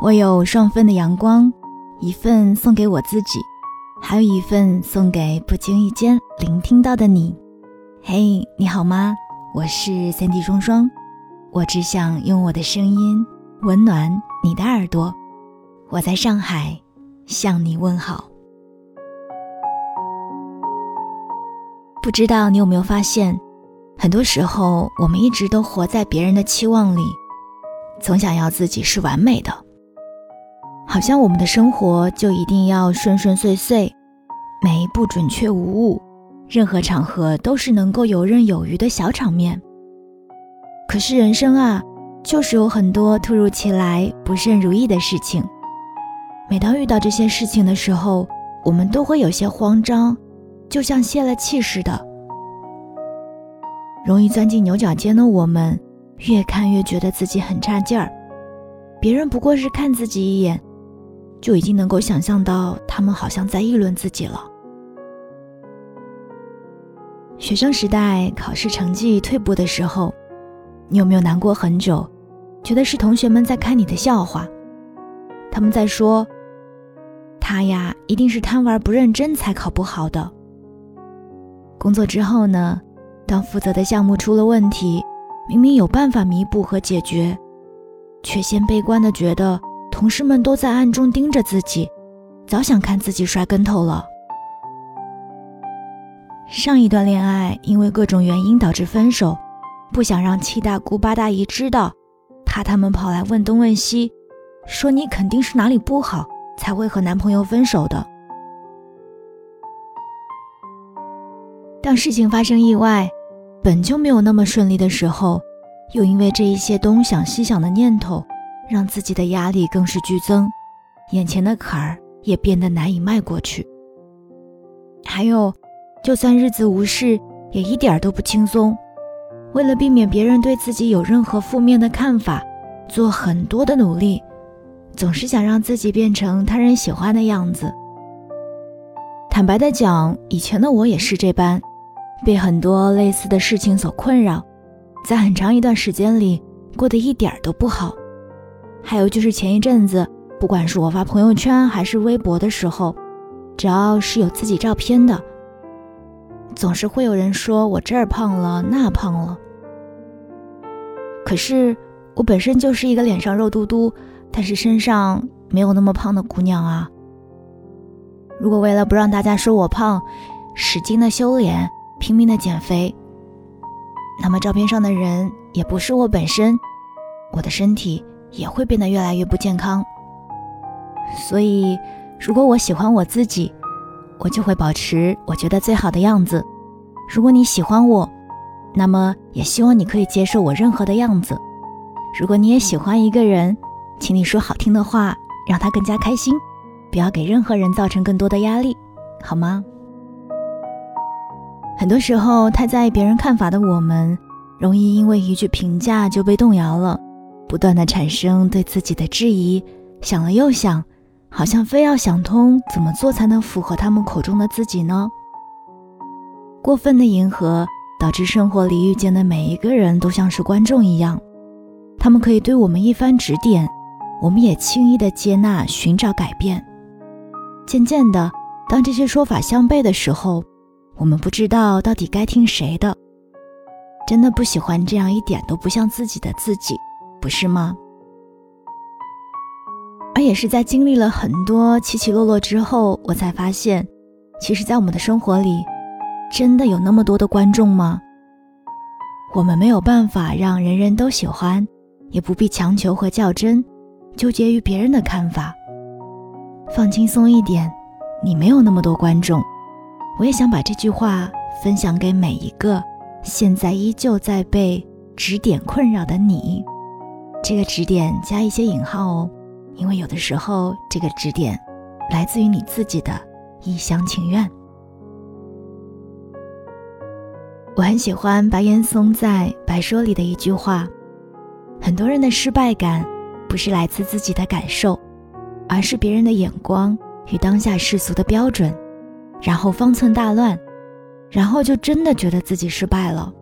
我有双份的阳光，一份送给我自己，还有一份送给不经意间聆听到的你。嘿，你好吗？我是三 D 双双，我只想用我的声音温暖你的耳朵。我在上海向你问好。不知道你有没有发现，很多时候我们一直都活在别人的期望里，总想要自己是完美的，好像我们的生活就一定要顺顺遂遂，每一步准确无误，任何场合都是能够游刃有余的小场面。可是人生啊，就是有很多突如其来、不甚如意的事情。每当遇到这些事情的时候，我们都会有些慌张。就像泄了气似的，容易钻进牛角尖的我们，越看越觉得自己很差劲儿。别人不过是看自己一眼，就已经能够想象到他们好像在议论自己了。学生时代考试成绩退步的时候，你有没有难过很久？觉得是同学们在看你的笑话，他们在说：“他呀，一定是贪玩不认真才考不好的。”工作之后呢，当负责的项目出了问题，明明有办法弥补和解决，却先悲观的觉得同事们都在暗中盯着自己，早想看自己摔跟头了。上一段恋爱因为各种原因导致分手，不想让七大姑八大姨知道，怕他们跑来问东问西，说你肯定是哪里不好才会和男朋友分手的。当事情发生意外，本就没有那么顺利的时候，又因为这一些东想西想的念头，让自己的压力更是剧增，眼前的坎儿也变得难以迈过去。还有，就算日子无事，也一点都不轻松。为了避免别人对自己有任何负面的看法，做很多的努力，总是想让自己变成他人喜欢的样子。坦白的讲，以前的我也是这般。被很多类似的事情所困扰，在很长一段时间里过得一点都不好。还有就是前一阵子，不管是我发朋友圈还是微博的时候，只要是有自己照片的，总是会有人说我这儿胖了那胖了。可是我本身就是一个脸上肉嘟嘟，但是身上没有那么胖的姑娘啊。如果为了不让大家说我胖，使劲的修脸。拼命的减肥，那么照片上的人也不是我本身，我的身体也会变得越来越不健康。所以，如果我喜欢我自己，我就会保持我觉得最好的样子。如果你喜欢我，那么也希望你可以接受我任何的样子。如果你也喜欢一个人，请你说好听的话，让他更加开心，不要给任何人造成更多的压力，好吗？很多时候，太在意别人看法的我们，容易因为一句评价就被动摇了，不断的产生对自己的质疑，想了又想，好像非要想通怎么做才能符合他们口中的自己呢？过分的迎合，导致生活里遇见的每一个人都像是观众一样，他们可以对我们一番指点，我们也轻易的接纳，寻找改变。渐渐的，当这些说法相悖的时候，我们不知道到底该听谁的，真的不喜欢这样一点都不像自己的自己，不是吗？而也是在经历了很多起起落落之后，我才发现，其实，在我们的生活里，真的有那么多的观众吗？我们没有办法让人人都喜欢，也不必强求和较真，纠结于别人的看法。放轻松一点，你没有那么多观众。我也想把这句话分享给每一个现在依旧在被指点困扰的你。这个指点加一些引号哦，因为有的时候这个指点来自于你自己的一厢情愿。我很喜欢白岩松在《白说》里的一句话：很多人的失败感不是来自自己的感受，而是别人的眼光与当下世俗的标准。然后方寸大乱，然后就真的觉得自己失败了。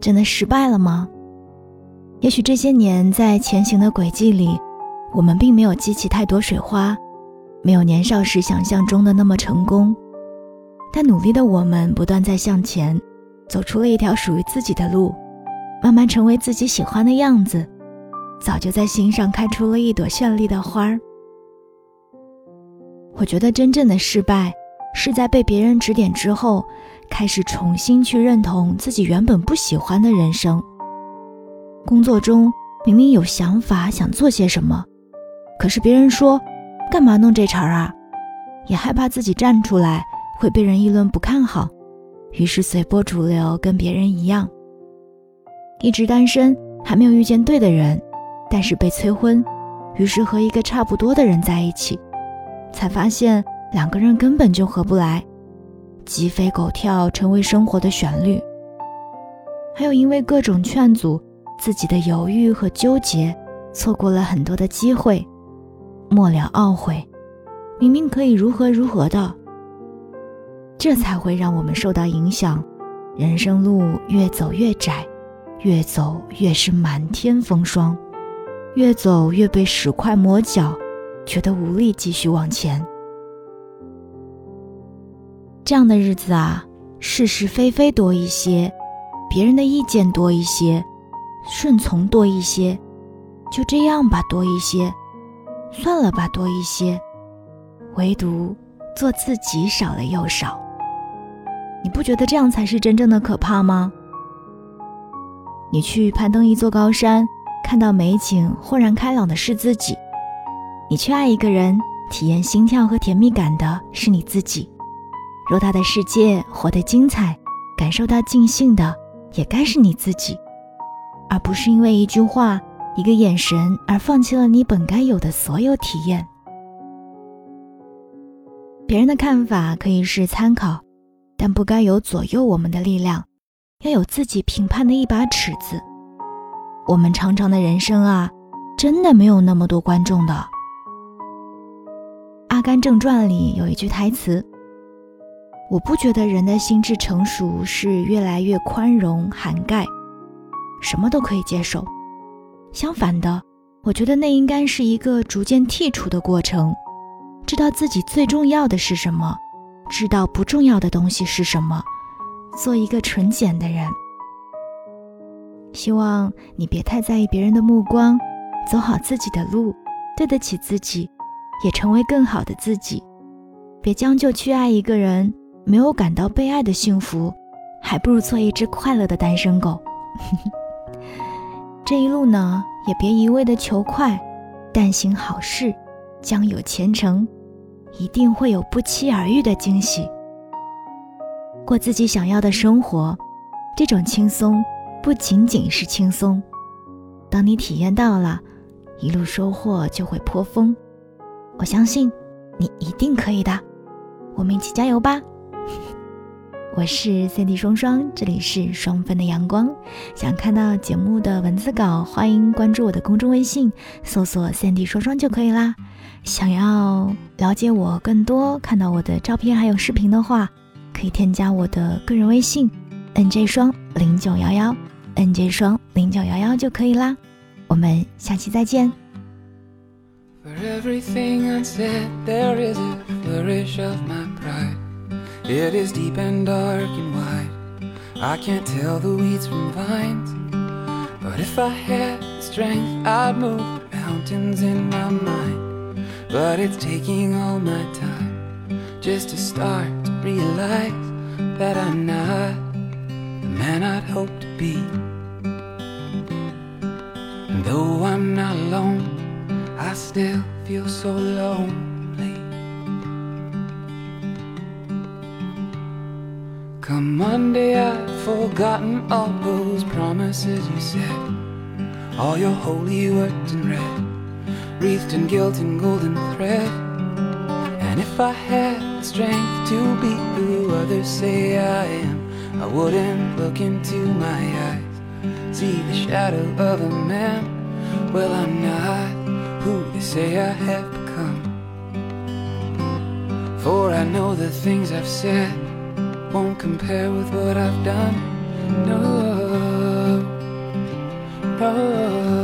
真的失败了吗？也许这些年在前行的轨迹里，我们并没有激起太多水花，没有年少时想象中的那么成功，但努力的我们不断在向前，走出了一条属于自己的路，慢慢成为自己喜欢的样子，早就在心上开出了一朵绚丽的花儿。我觉得真正的失败，是在被别人指点之后。开始重新去认同自己原本不喜欢的人生。工作中明明有想法想做些什么，可是别人说干嘛弄这茬啊？也害怕自己站出来会被人议论不看好，于是随波逐流跟别人一样。一直单身还没有遇见对的人，但是被催婚，于是和一个差不多的人在一起，才发现两个人根本就合不来。鸡飞狗跳成为生活的旋律，还有因为各种劝阻，自己的犹豫和纠结，错过了很多的机会，末了懊悔，明明可以如何如何的，这才会让我们受到影响，人生路越走越窄，越走越是满天风霜，越走越被石块磨脚，觉得无力继续往前。这样的日子啊，是是非非多一些，别人的意见多一些，顺从多一些，就这样吧，多一些，算了吧，多一些，唯独做自己少了又少。你不觉得这样才是真正的可怕吗？你去攀登一座高山，看到美景，豁然开朗的是自己；你去爱一个人，体验心跳和甜蜜感的是你自己。偌大的世界，活得精彩，感受到尽兴的，也该是你自己，而不是因为一句话、一个眼神而放弃了你本该有的所有体验。别人的看法可以是参考，但不该有左右我们的力量，要有自己评判的一把尺子。我们长长的人生啊，真的没有那么多观众的。《阿甘正传》里有一句台词。我不觉得人的心智成熟是越来越宽容、涵盖，什么都可以接受。相反的，我觉得那应该是一个逐渐剔除的过程，知道自己最重要的是什么，知道不重要的东西是什么，做一个纯简的人。希望你别太在意别人的目光，走好自己的路，对得起自己，也成为更好的自己。别将就去爱一个人。没有感到被爱的幸福，还不如做一只快乐的单身狗。这一路呢，也别一味的求快，但行好事，将有前程，一定会有不期而遇的惊喜。过自己想要的生活，这种轻松不仅仅是轻松，当你体验到了，一路收获就会颇丰。我相信你一定可以的，我们一起加油吧！我是三 D 双双，这里是双份的阳光。想看到节目的文字稿，欢迎关注我的公众微信，搜索三 D 双双就可以啦。想要了解我更多，看到我的照片还有视频的话，可以添加我的个人微信：nj 双零九幺幺，nj 双零九幺幺就可以啦。我们下期再见。It is deep and dark and wide. I can't tell the weeds from vines. But if I had the strength, I'd move mountains in my mind. But it's taking all my time just to start to realize that I'm not the man I'd hoped to be. And though I'm not alone, I still feel so alone. Come Monday, I've forgotten all those promises you said. All your holy words in red, wreathed in guilt and golden thread. And if I had the strength to be who others say I am, I wouldn't look into my eyes, see the shadow of a man. Well, I'm not who they say I have become. For I know the things I've said won't compare with what I've done. No, no.